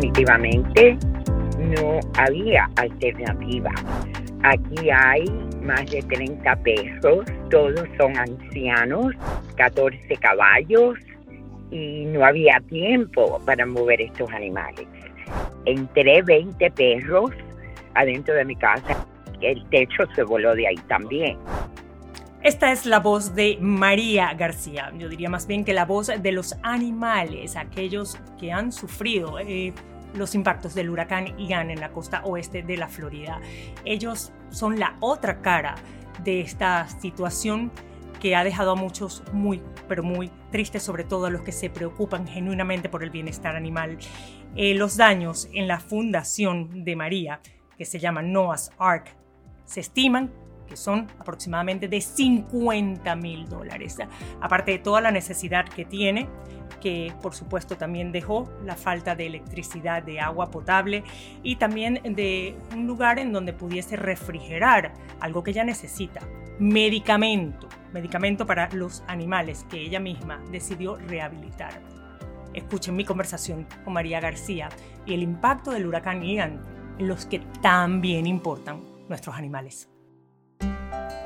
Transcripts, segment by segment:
definitivamente no había alternativa. Aquí hay más de 30 perros, todos son ancianos, 14 caballos y no había tiempo para mover estos animales. Entré 20 perros adentro de mi casa, el techo se voló de ahí también. Esta es la voz de María García, yo diría más bien que la voz de los animales, aquellos que han sufrido eh, los impactos del huracán Ian en la costa oeste de la Florida. Ellos son la otra cara de esta situación que ha dejado a muchos muy, pero muy tristes, sobre todo a los que se preocupan genuinamente por el bienestar animal. Eh, los daños en la fundación de María, que se llama Noah's Ark, se estiman que son aproximadamente de 50 mil dólares. Aparte de toda la necesidad que tiene, que por supuesto también dejó la falta de electricidad, de agua potable y también de un lugar en donde pudiese refrigerar algo que ella necesita, medicamento, medicamento para los animales que ella misma decidió rehabilitar. Escuchen mi conversación con María García y el impacto del huracán Ian en los que también importan nuestros animales.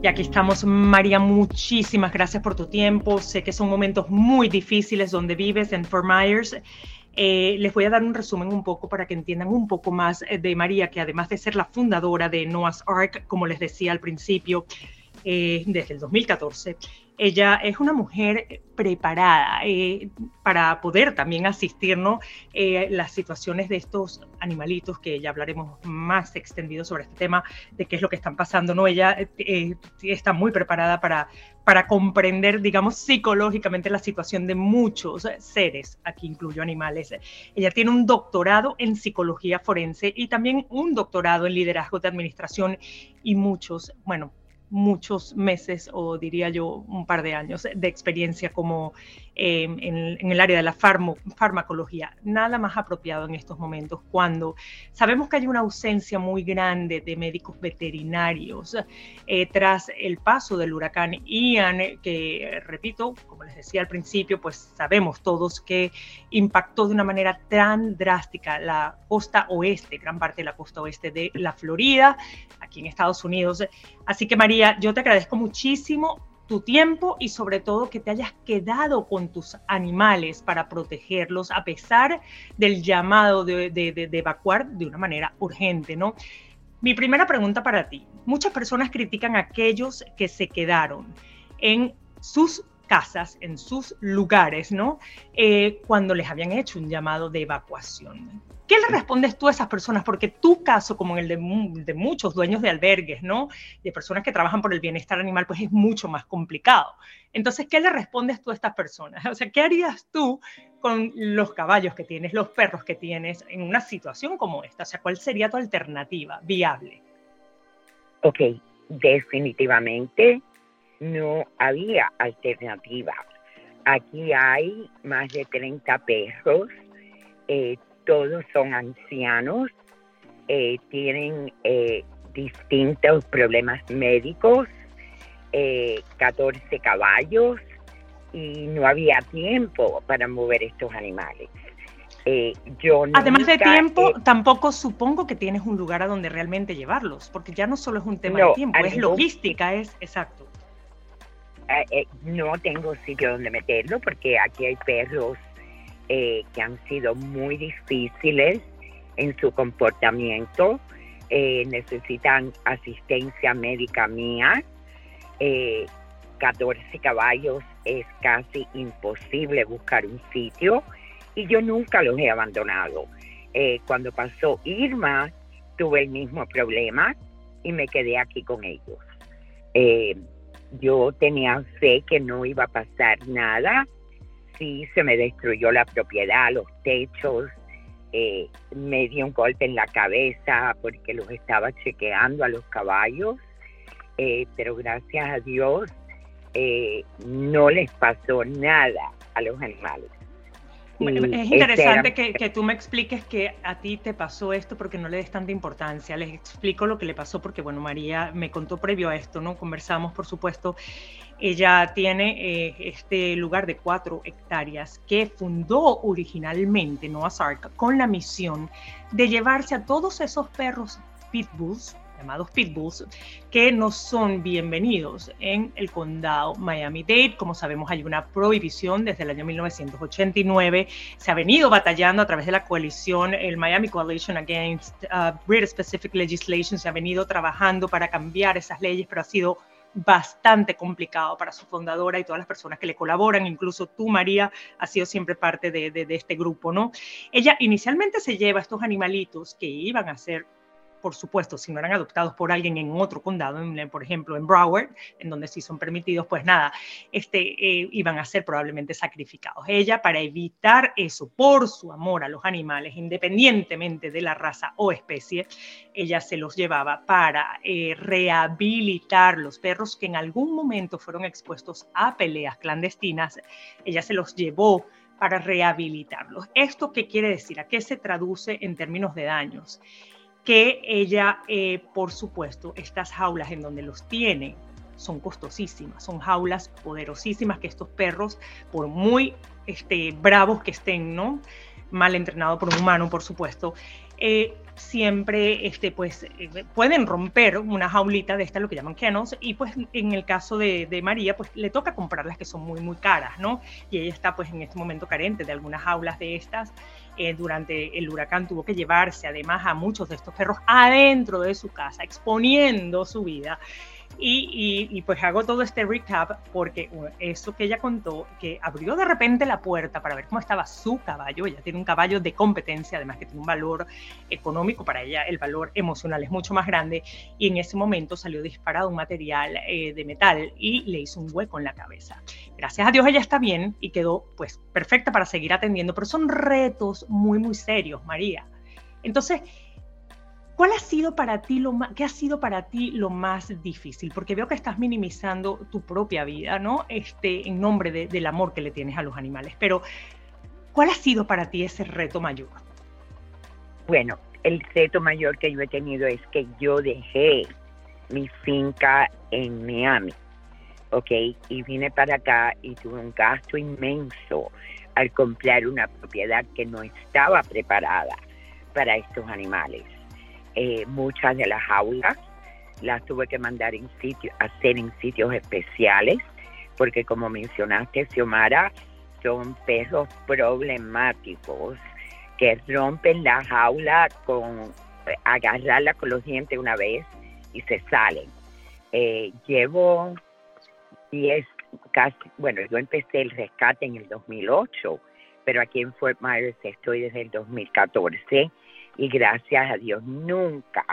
Y aquí estamos, María, muchísimas gracias por tu tiempo. Sé que son momentos muy difíciles donde vives en Fort Myers. Eh, les voy a dar un resumen un poco para que entiendan un poco más eh, de María, que además de ser la fundadora de Noah's Ark, como les decía al principio, eh, desde el 2014, ella es una mujer preparada eh, para poder también asistirnos eh, las situaciones de estos animalitos, que ya hablaremos más extendido sobre este tema, de qué es lo que están pasando. ¿no? Ella eh, está muy preparada para, para comprender, digamos, psicológicamente la situación de muchos seres, aquí incluyo animales. Ella tiene un doctorado en psicología forense y también un doctorado en liderazgo de administración y muchos, bueno, muchos meses o diría yo un par de años de experiencia como em, en, el área de la farmacología. Nada más apropiado en estos momentos cuando sabemos que hay una ausencia muy grande de médicos veterinarios eh, tras el paso del huracán Ian, que repito, como les decía al principio, pues sabemos todos que impactó de una manera tan drástica la costa oeste, gran parte de la costa oeste de la Florida, aquí en Estados Unidos. Así que María, yo te agradezco muchísimo tu tiempo y sobre todo que te hayas quedado con tus animales para protegerlos a pesar del llamado de, de, evacuar de una manera urgente, ¿no? Mi primera pregunta para ti. Muchas personas critican a aquellos que se quedaron en sus casas, en sus lugares, ¿no? Eh, cuando les habían hecho un llamado de evacuación. ¿Qué le respondes tú a esas personas? Porque tu caso, como el de, de, muchos dueños de albergues, ¿no? De personas que trabajan por el bienestar animal, pues es mucho más complicado. Entonces, ¿qué le respondes tú a estas personas? O sea, ¿qué harías tú con los caballos que tienes, los perros que tienes en una situación como esta? O sea, ¿cuál sería tu alternativa viable? Ok, definitivamente no había alternativa. Aquí hay más de 30 perros. Eh, todos son ancianos, eh, tienen eh, distintos problemas médicos, 14 eh, caballos y no había tiempo para mover estos animales. Eh, yo Además de tiempo, tampoco supongo que tienes un lugar a donde realmente llevarlos, porque ya no solo es un tema No, de tiempo, es logística, es exacto. eh, eh, no tengo sitio donde meterlo porque aquí hay perros eh, que han sido muy difíciles en su comportamiento, eh, necesitan asistencia médica mía. Eh, 14 caballos es casi imposible buscar un sitio y yo nunca los he abandonado. Eh, cuando pasó Irma, tuve el mismo problema y me quedé aquí con ellos. Eh, yo tenía fe que no iba a pasar nada. Sí, se me destruyó la propiedad, los techos, eh, me dio un golpe en la cabeza porque los estaba chequeando a los caballos, eh, pero gracias a Dios eh, no les pasó nada a los animales. Y Es ese interesante que, que tú me expliques que a ti te pasó esto porque no le des tanta importancia. Les explico lo que le pasó porque, bueno, María me contó previo a esto, ¿no? Conversamos, por supuesto. Ella tiene eh, este lugar de cuatro hectáreas que fundó originalmente Noah's Ark con la misión de llevarse a todos esos perros pitbulls, llamados pitbulls, que no son bienvenidos en el condado Miami-Dade. Como sabemos, hay una prohibición desde el año 1989. Se ha venido batallando a través de la coalición, el Miami Coalition Against uh, Breed Specific Legislation, se ha venido trabajando para cambiar esas leyes, pero ha sido bastante complicado para su fundadora y todas las personas que le colaboran, incluso tú, María, has sido siempre parte de, este grupo, ¿no? Ella inicialmente se lleva estos animalitos que iban a ser por supuesto, si no eran adoptados por alguien en otro condado, en, por ejemplo en Broward, en donde sí son permitidos, pues nada, este, eh, iban a ser probablemente sacrificados. Ella, para evitar eso, por su amor a los animales, independientemente de la raza o especie, ella se los llevaba para eh, rehabilitar los perros que en algún momento fueron expuestos a peleas clandestinas. Ella se los llevó para rehabilitarlos. ¿Esto qué quiere decir? ¿A qué se traduce en términos de daños? Que ella, eh, por supuesto, estas jaulas en donde los tiene son costosísimas, son jaulas poderosísimas que estos perros, por muy este, bravos que estén, ¿no? mal entrenados por un humano, por supuesto, eh, siempre este, pues, eh, pueden romper una jaulita de esta, lo que llaman kennels, y pues en el caso de, de, María, pues le toca comprarlas que son muy, muy caras, ¿no? Y ella está pues en este momento carente de algunas jaulas de estas. Eh, durante el huracán tuvo que llevarse además a muchos de estos perros adentro de su casa, exponiendo su vida. Y, y, y, pues hago todo este recap porque eso que ella contó, que abrió de repente la puerta para ver cómo estaba su caballo, ella tiene un caballo de competencia, además que tiene un valor económico, para ella el valor emocional es mucho más grande, y en ese momento salió disparado un material eh, de metal y le hizo un hueco en la cabeza. Gracias a Dios ella está bien y quedó pues perfecta para seguir atendiendo, pero son retos muy, muy serios, María. Entonces, ¿Cuál ha sido para ti lo más, qué ha sido para ti lo más difícil? Porque veo que estás minimizando tu propia vida, ¿no? Este, en nombre de, del amor que le tienes a los animales. Pero, ¿cuál ha sido para ti ese reto mayor? Bueno, el reto mayor que yo he tenido es que yo dejé mi finca en Miami, ¿ok? Y vine para acá y tuve un gasto inmenso al comprar una propiedad que no estaba preparada para estos animales eh, muchas de las aulas las tuve que mandar en sitio, hacer en sitios especiales, porque como mencionaste, Xiomara, son perros problemáticos que rompen la jaula con agarrarla con los dientes una vez y se salen. Eh, llevo 10, casi, bueno, yo empecé el rescate en el 2008, pero aquí en Fort Myers estoy desde el 2014 y gracias a Dios nunca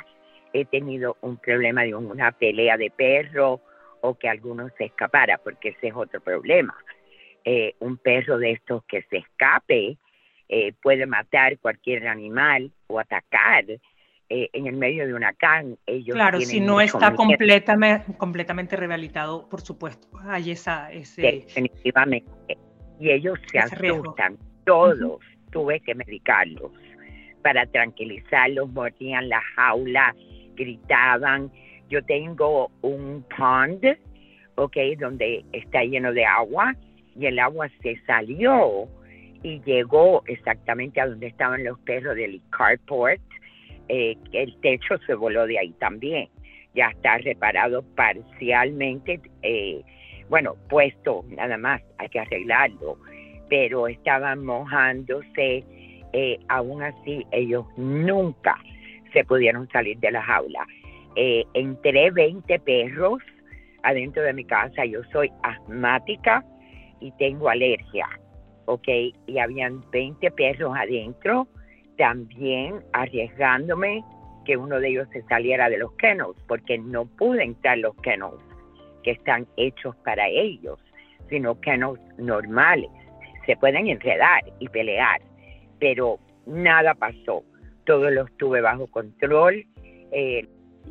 he tenido un problema de una pelea de perro o que alguno se escapara, porque ese es otro problema. Eh, un perro de estos que se escape eh, puede matar cualquier animal o atacar eh, en el medio de una can. Ellos claro, si no está completamente, completamente rehabilitado, por supuesto, hay esa... Ese, Definitivamente. Y ellos se asustan, riesgo. todos, uh -huh. tuve que medicarlos para tranquilizarlos, mordían la jaula, gritaban. Yo tengo un pond, ok, donde está lleno de agua y el agua se salió y llegó exactamente a donde estaban los perros del carport. Eh, el techo se voló de ahí también. Ya está reparado parcialmente. Eh, bueno, puesto nada más, hay que arreglarlo. Pero estaban mojándose. Eh, aún así, ellos nunca se pudieron salir de la jaula. entré 20 perros adentro de mi casa. Yo soy asmática y tengo alergia, ¿ok? Y habían 20 perros adentro, también arriesgándome que uno de ellos se saliera de los kennels, porque no pude entrar los kennels que están hechos para ellos, sino kennels normales. Se pueden enredar y pelear, pero nada pasó. Todo lo estuve bajo control. Eh,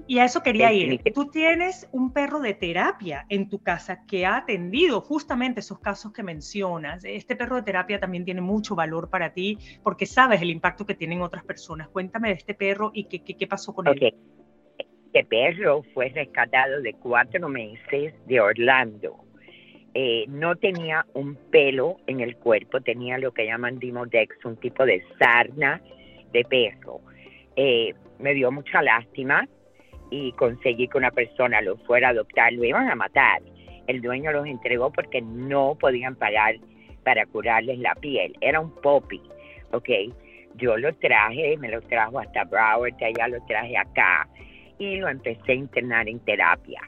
y a eso quería ir. Tú tienes un perro de terapia en tu casa que ha atendido justamente esos casos que mencionas. Este perro de terapia también tiene mucho valor para ti porque sabes el impacto que tienen otras personas. Cuéntame de este perro y qué, qué, pasó con él. Este perro fue rescatado de cuatro meses de Orlando. Eh, no tenía un pelo en el cuerpo, tenía lo que llaman Dimodex, un tipo de sarna de perro. Eh, me dio mucha lástima y conseguí que una persona lo fuera a adoptar, lo iban a matar. El dueño los entregó porque no podían pagar para curarles la piel. Era un poppy, ¿ok? Yo lo traje, me lo trajo hasta Broward, allá lo traje acá y lo empecé a internar en terapia.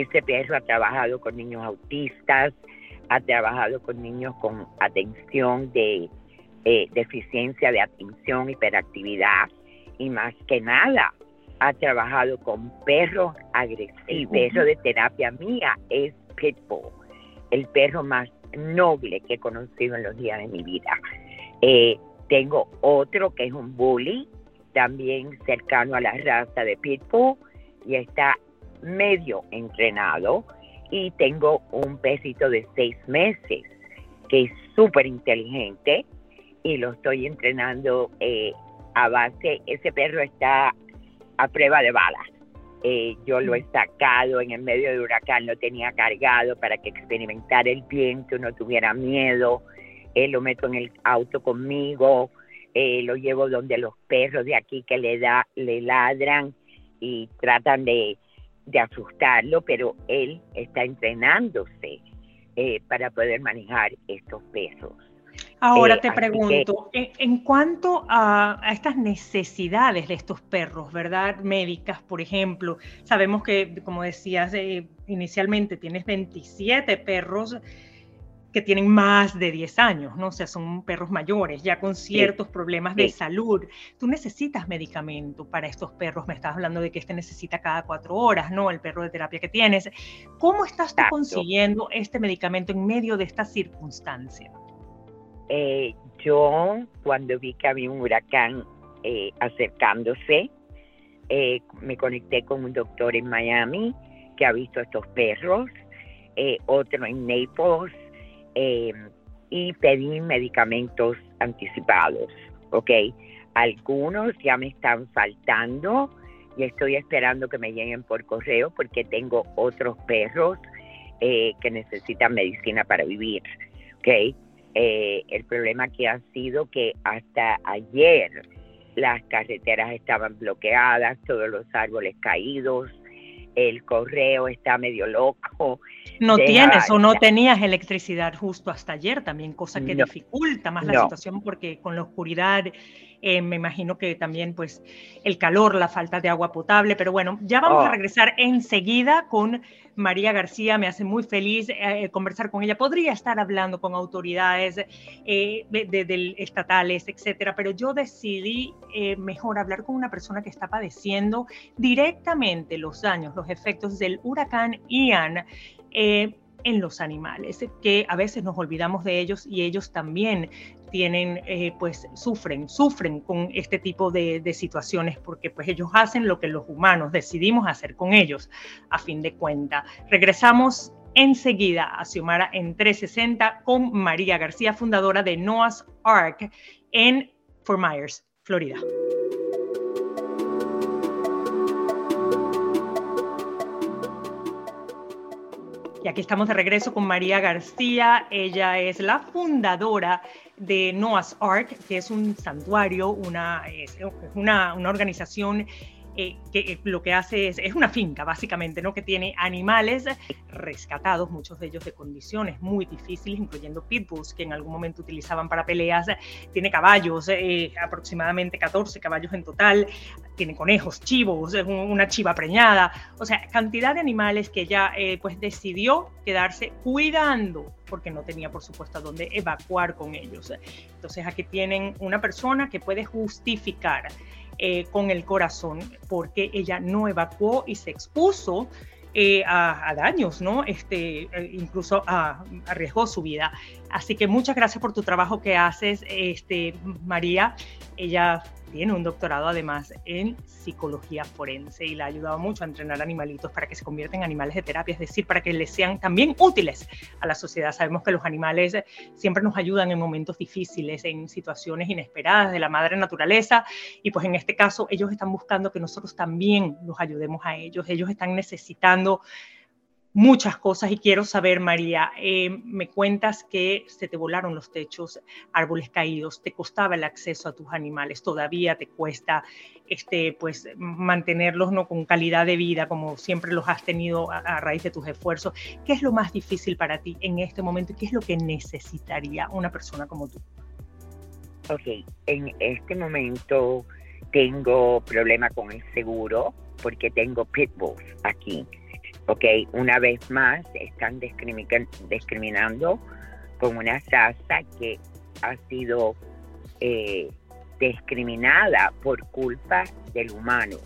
Ese perro ha trabajado con niños autistas, ha trabajado con niños con atención de eh, deficiencia de atención, hiperactividad y más que nada ha trabajado con perros agresivos. El perro de terapia mía es Pitbull, el perro más noble que he conocido en los días de mi vida. Eh, tengo otro que es un bully, también cercano a la raza de Pitbull, y está medio entrenado. Y tengo un perrito de seis meses que es súper inteligente y lo estoy entrenando eh, a base, ese perro está a prueba de balas. Eh, yo lo he sacado en el medio de huracán, lo tenía cargado para que experimentara el viento, no tuviera miedo. Eh, lo meto en el auto conmigo, eh, lo llevo donde los perros de aquí que le, da, le ladran y tratan de, de asustarlo, pero él está entrenándose para poder manejar estos perros. Ahora eh, te pregunto, en, cuanto a, estas necesidades de estos perros, ¿verdad? Médicas, por ejemplo, sabemos que, como decías eh, inicialmente, tienes 27 perros que tienen más de 10 años, ¿no? O sea, son perros mayores, ya con ciertos problemas de salud. Tú necesitas medicamento para estos perros. Me estás hablando de que este necesita cada cuatro horas, ¿no? El perro de terapia que tienes. ¿Cómo estás tú consiguiendo este medicamento en medio de esta circunstancia? Eh, yo cuando vi que había un huracán eh, acercándose, eh, me conecté con un doctor en Miami que ha visto estos perros, otro en Naples, y pedí medicamentos anticipados, ¿ok? Algunos ya me están faltando y estoy esperando que me lleguen por correo porque tengo otros perros que necesitan medicina para vivir, ¿ok? Eh, el problema que ha sido que hasta ayer las carreteras estaban bloqueadas, todos los árboles caídos, el correo está medio loco. No tienes o no tenías electricidad justo hasta ayer también, cosa que dificulta más la situación porque con la oscuridad eh, me imagino que también pues el calor, la falta de agua potable, pero bueno, ya vamos a oh. regresar enseguida con María García, me hace muy feliz eh, conversar con ella. Podría estar hablando con autoridades eh, de, estatales, etcétera, pero yo decidí mejor hablar con una persona que está padeciendo directamente los daños, los efectos del huracán Ian en los animales, que a veces nos olvidamos de ellos y ellos también tienen, eh, pues sufren, sufren con este tipo de, situaciones porque pues ellos hacen lo que los humanos decidimos hacer con ellos, a fin de cuenta. Regresamos enseguida a Xiomara en 360 con María García, fundadora de Noah's Ark en Fort Myers, Florida. Y aquí estamos de regreso con María García. Ella es la fundadora de Noah's Ark, que es un santuario, una, una, una organización eh, que eh, lo que hace es, es una finca básicamente, ¿no? que tiene animales rescatados, muchos de ellos de condiciones muy difíciles, incluyendo pitbulls que en algún momento utilizaban para peleas, tiene caballos, eh, aproximadamente 14 caballos en total, tiene conejos, chivos, una chiva preñada, o sea, cantidad de animales que ella pues decidió quedarse cuidando porque no tenía por supuesto a dónde evacuar con ellos. Entonces aquí tienen una persona que puede justificar eh, con el corazón porque ella no evacuó y se expuso eh, a, daños, ¿no? Este, eh, incluso arriesgó su vida. Así que muchas gracias por tu trabajo que haces, este, María. Ella tiene un doctorado además en psicología forense y le ha ayudado mucho a entrenar animalitos para que se conviertan en animales de terapia, es decir, para que les sean también útiles a la sociedad. Sabemos que los animales siempre nos ayudan en momentos difíciles, en situaciones inesperadas de la madre naturaleza y pues en este caso ellos están buscando que nosotros también los ayudemos a ellos. Ellos están necesitando muchas cosas y quiero saber, María, eh, me cuentas que se te volaron los techos, árboles caídos, te costaba el acceso a tus animales, todavía te cuesta este, pues, mantenerlos ¿no? con calidad de vida como siempre los has tenido a, a, raíz de tus esfuerzos. ¿Qué es lo más difícil para ti en este momento y qué es lo que necesitaría una persona como tú? Ok, en este momento tengo problema con el seguro porque tengo pitbulls aquí Ok, una vez más están discriminando con una raza que ha sido eh, discriminada por culpa del humano.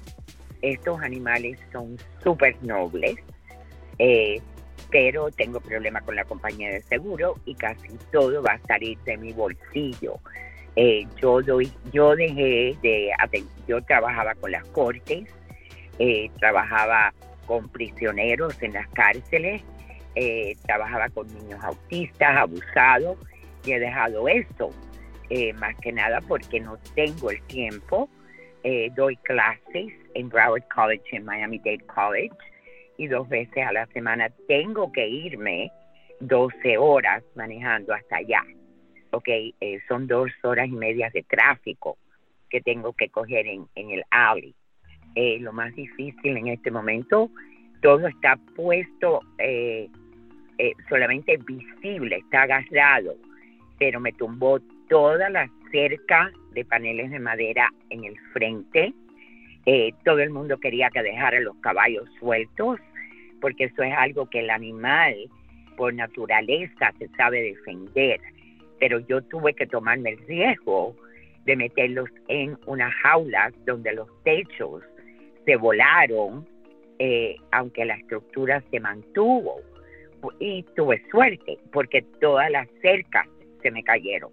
Estos animales son súper nobles, eh, pero tengo problemas con la compañía de seguro y casi todo va a salir de mi bolsillo. Eh, yo doy, yo dejé de, yo trabajaba con las cortes, trabajaba con prisioneros en las cárceles, eh, trabajaba con niños autistas, abusados, y he dejado eso, eh, más que nada porque no tengo el tiempo. Eh, doy clases en Broward College, en Miami-Dade College, y dos veces a la semana tengo que irme 12 horas manejando hasta allá. Ok, son dos horas y media de tráfico que tengo que coger en, en el alley. Eh, lo más difícil en este momento, todo está puesto eh, eh, solamente visible, está agarrado, pero me tumbó toda la cerca de paneles de madera en el frente. todo el mundo quería que dejara los caballos sueltos, porque eso es algo que el animal por naturaleza se sabe defender. Pero yo tuve que tomarme el riesgo de meterlos en unas jaulas donde los techos se volaron, eh, aunque la estructura se mantuvo. Y tuve suerte, porque todas las cercas se me cayeron.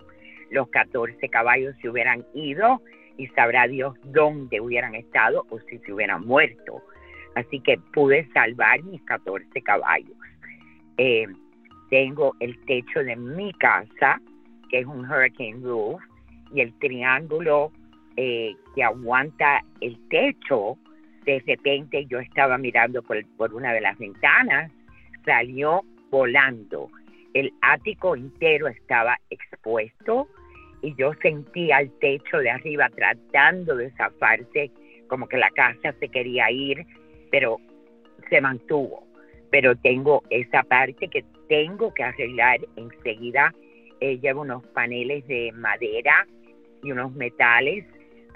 Los 14 caballos se hubieran ido y sabrá Dios dónde hubieran estado o si se hubieran muerto. Así que pude salvar mis 14 caballos. Eh, tengo el techo de mi casa, que es un hurricane roof, y el triángulo eh, que aguanta el techo de repente yo estaba mirando por, una de las ventanas, salió volando. El ático entero estaba expuesto y yo sentía el techo de arriba tratando de zafarse, como que la casa se quería ir, pero se mantuvo. Pero tengo esa parte que tengo que arreglar enseguida. Eh, llevo unos paneles de madera y unos metales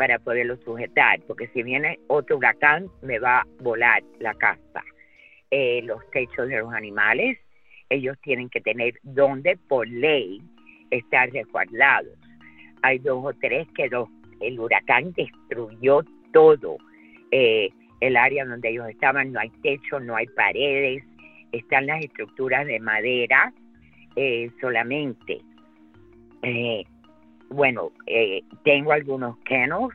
para poderlo sujetar, porque si viene otro huracán me va a volar la casa. Eh, los techos de los animales, ellos tienen que tener donde por ley estar resguardados. Hay dos o tres que el huracán destruyó todo. Eh, el área donde ellos estaban no hay techo, no hay paredes, están las estructuras de madera eh, solamente bueno, eh, tengo algunos kennels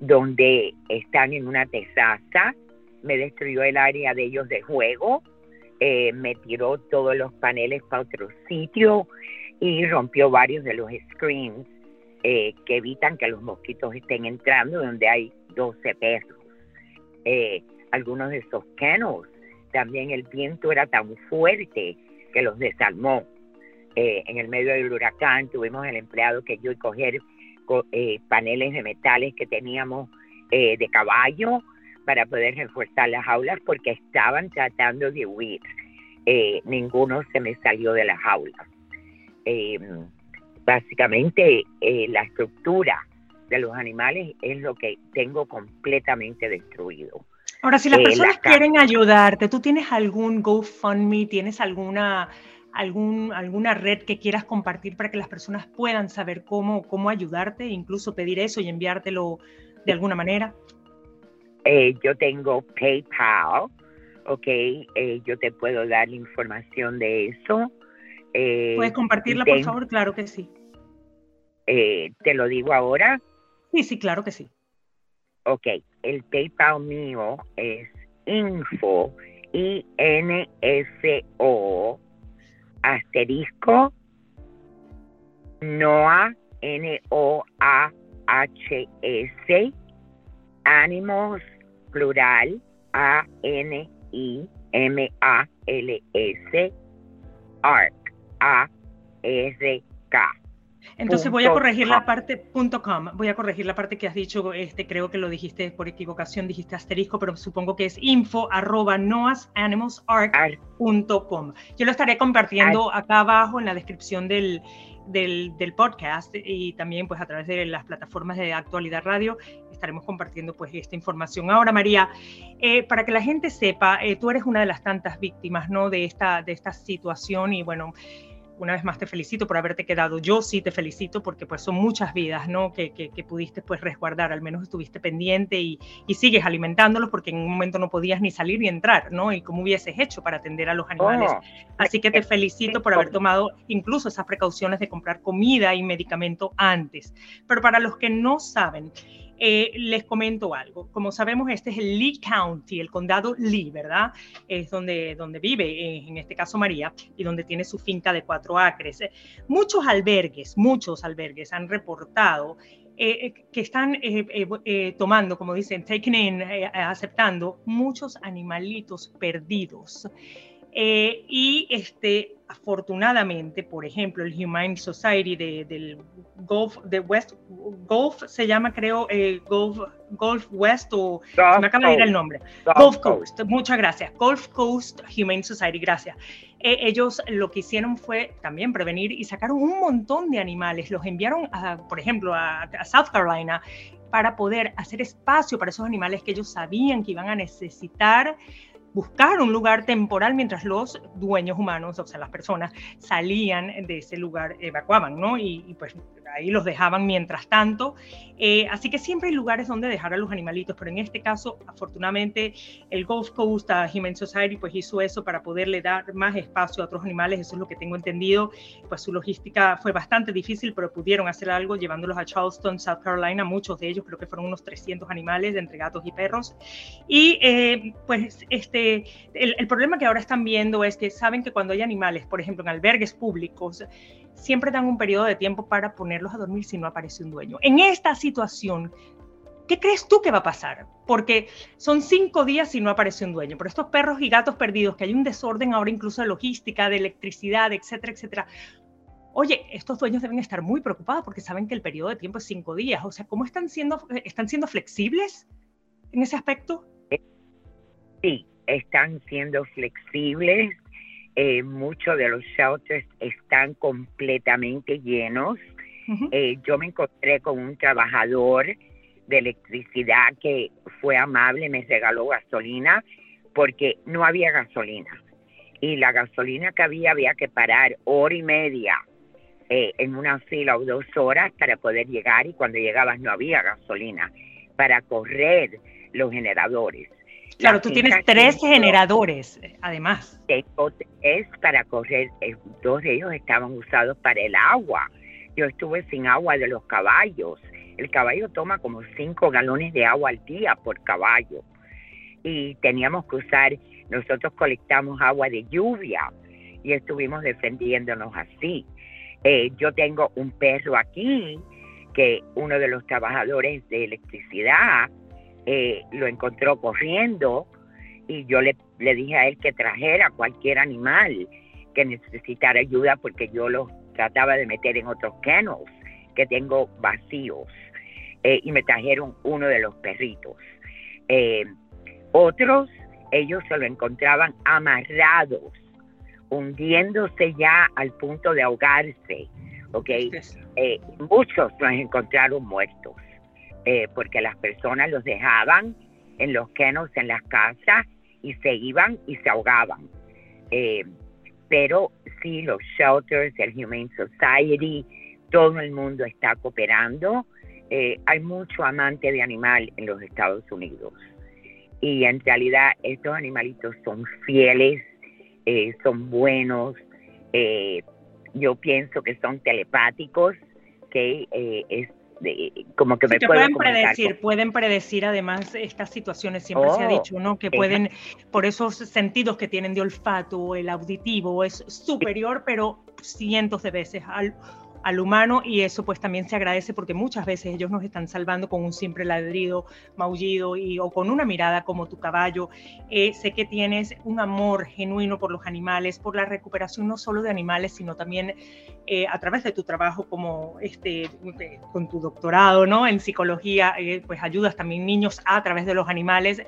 donde están en una tesaza, me destruyó el área de ellos de juego, eh, me tiró todos los paneles para otro sitio y rompió varios de los screens eh, que evitan que los mosquitos estén entrando donde hay 12 perros. algunos de esos kennels también el viento era tan fuerte que los desarmó. Eh, en el medio del huracán tuvimos el empleado que yo y coger eh, paneles de metales que teníamos eh, de caballo para poder reforzar las aulas porque estaban tratando de huir. ninguno se me salió de las aulas. básicamente la estructura de los animales es lo que tengo completamente destruido. Ahora, si las personas quieren ayudarte, ¿tú tienes algún GoFundMe, tienes alguna algún, alguna red que quieras compartir para que las personas puedan saber cómo, cómo ayudarte, incluso pedir eso y enviártelo de alguna manera? Eh, yo tengo PayPal, ok, eh, yo te puedo dar la información de eso. Eh, ¿Puedes compartirla, por favor? Claro que sí. ¿Te lo digo ahora? Sí, sí, claro que sí. Ok, el PayPal mío es info, I-N-F-O, asterisco NOAH, N-O-A-H-S, Animals, plural, A-N-I-M-A-L-S, ARC, A-R-K. Entonces voy a corregir la parte .com, voy a corregir la parte que has dicho, este, creo que lo dijiste por equivocación, dijiste asterisco, pero supongo que es info arroba noasanimals.com. Yo lo estaré compartiendo acá abajo en la descripción del, del, podcast y también pues a través de las plataformas de Actualidad Radio estaremos compartiendo pues esta información. Ahora María, eh, para que la gente sepa, eh, tú eres una de las tantas víctimas ¿no? de, esta, de esta situación y bueno, una vez más te felicito por haberte quedado. Yo sí te felicito porque pues son muchas vidas, ¿no? Que, que, pudiste pues resguardar, al menos estuviste pendiente y, y, sigues alimentándolos porque en un momento no podías ni salir ni entrar, ¿no? Y cómo hubieses hecho para atender a los animales. Oh, Así que te felicito por haber tomado incluso esas precauciones de comprar comida y medicamento antes. Pero para los que no saben, eh, les comento algo. Como sabemos, este es el Lee County, el condado Lee, ¿verdad? Es donde, donde vive, eh, en este caso María, y donde tiene su finca de cuatro acres. Muchos albergues, muchos albergues han reportado eh, que están tomando, como dicen, taking in, aceptando muchos animalitos perdidos. y este, afortunadamente, por ejemplo, el Humane Society de, del Gulf, de West, Gulf se llama creo eh, Gulf, Gulf West o se me acaba de ir el nombre, Gulf, Coast. muchas gracias, Gulf Coast Humane Society, gracias. Eh, ellos lo que hicieron fue también prevenir y sacaron un montón de animales, los enviaron, a, por ejemplo, a, a South Carolina para poder hacer espacio para esos animales que ellos sabían que iban a necesitar buscar un lugar temporal mientras los dueños humanos, o sea, las personas, salían de ese lugar, evacuaban, ¿no? Y, y pues ahí los dejaban mientras tanto. Eh, así que siempre hay lugares donde dejar a los animalitos, pero en este caso, afortunadamente, el Gulf Coast a Human Society pues hizo eso para poderle dar más espacio a otros animales, eso es lo que tengo entendido. Pues su logística fue bastante difícil, pero pudieron hacer algo llevándolos a Charleston, South Carolina, muchos de ellos, creo que fueron unos 300 animales entre gatos y perros. Y eh, pues este, el, el problema que ahora están viendo es que saben que cuando hay animales, por ejemplo, en albergues públicos, siempre dan un periodo de tiempo para ponerlos a dormir si no aparece un dueño. En esta situación, ¿qué crees tú que va a pasar? Porque son cinco días si no aparece un dueño. Pero estos perros y gatos perdidos, que hay un desorden ahora incluso de logística, de electricidad, etcétera, etcétera. Oye, estos dueños deben estar muy preocupados porque saben que el periodo de tiempo es cinco días. O sea, ¿cómo están siendo, están siendo flexibles en ese aspecto? Sí, están siendo flexibles eh, muchos de los shelters están completamente llenos. Eh, yo me encontré con un trabajador de electricidad que fue amable, me regaló gasolina porque no había gasolina. Y la gasolina que había había que parar hora y media eh, en una fila o dos horas para poder llegar y cuando llegabas no había gasolina para correr los generadores. Claro, tú tienes tres generadores, además. Tengo tres para correr, eh, dos de ellos estaban usados para el agua. Yo estuve sin agua de los caballos. El caballo toma como cinco galones de agua al día por caballo. Y teníamos que usar, nosotros colectamos agua de lluvia y estuvimos defendiéndonos así. Eh, yo tengo un perro aquí que uno de los trabajadores de electricidad eh, lo encontró corriendo y yo le, le dije a él que trajera cualquier animal que necesitara ayuda porque yo los trataba de meter en otros kennels que tengo vacíos eh, y me trajeron uno de los perritos. Eh, otros, ellos se lo encontraban amarrados, hundiéndose ya al punto de ahogarse, ¿ok? Eh, muchos los encontraron muertos, porque las personas los dejaban en los kennels en las casas y se iban y se ahogaban. pero sí, los shelters, el Humane Society, todo el mundo está cooperando. Eh, hay mucho amante de animal en los Estados Unidos. Y en realidad estos animalitos son fieles, eh, son buenos. Eh, yo pienso que son telepáticos, que es como que me pueden predecir, pueden predecir además estas situaciones, siempre se ha oh, dicho, ¿no? Que pueden, por esos sentidos que tienen de olfato, el auditivo es superior, pero cientos de veces al al humano y eso pues también se agradece porque muchas veces ellos nos están salvando con un simple ladrido, maullido y, o con una mirada como tu caballo. Eh, sé que tienes un amor genuino por los animales, por la recuperación no solo de animales, sino también eh, a través de tu trabajo como este, con tu doctorado ¿no? en psicología, eh, pues ayudas también niños a través de los animales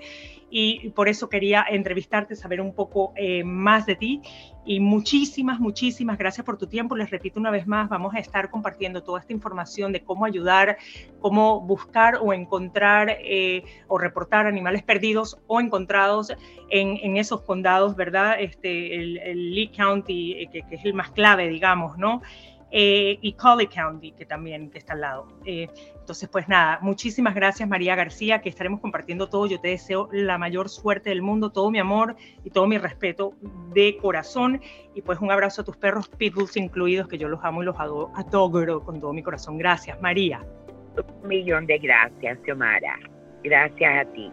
y por eso quería entrevistarte, saber un poco eh, más de ti. Y muchísimas, muchísimas gracias por tu tiempo. Les repito una vez más, vamos a estar compartiendo toda esta información de cómo ayudar, cómo buscar o encontrar eh, o reportar animales perdidos o encontrados en, esos condados, ¿verdad? Este, el, Lee County, eh, que es el más clave, digamos, ¿no? Eh, y Colley County, que también que está al lado. Eh, entonces, pues nada, muchísimas gracias María García, que estaremos compartiendo todo. Yo te deseo la mayor suerte del mundo, todo mi amor y todo mi respeto de corazón. Y pues un abrazo a tus perros, pitbulls incluidos, que yo los amo y los adoro con todo mi corazón. Gracias, María. Un millón de gracias, Xiomara. Gracias a ti.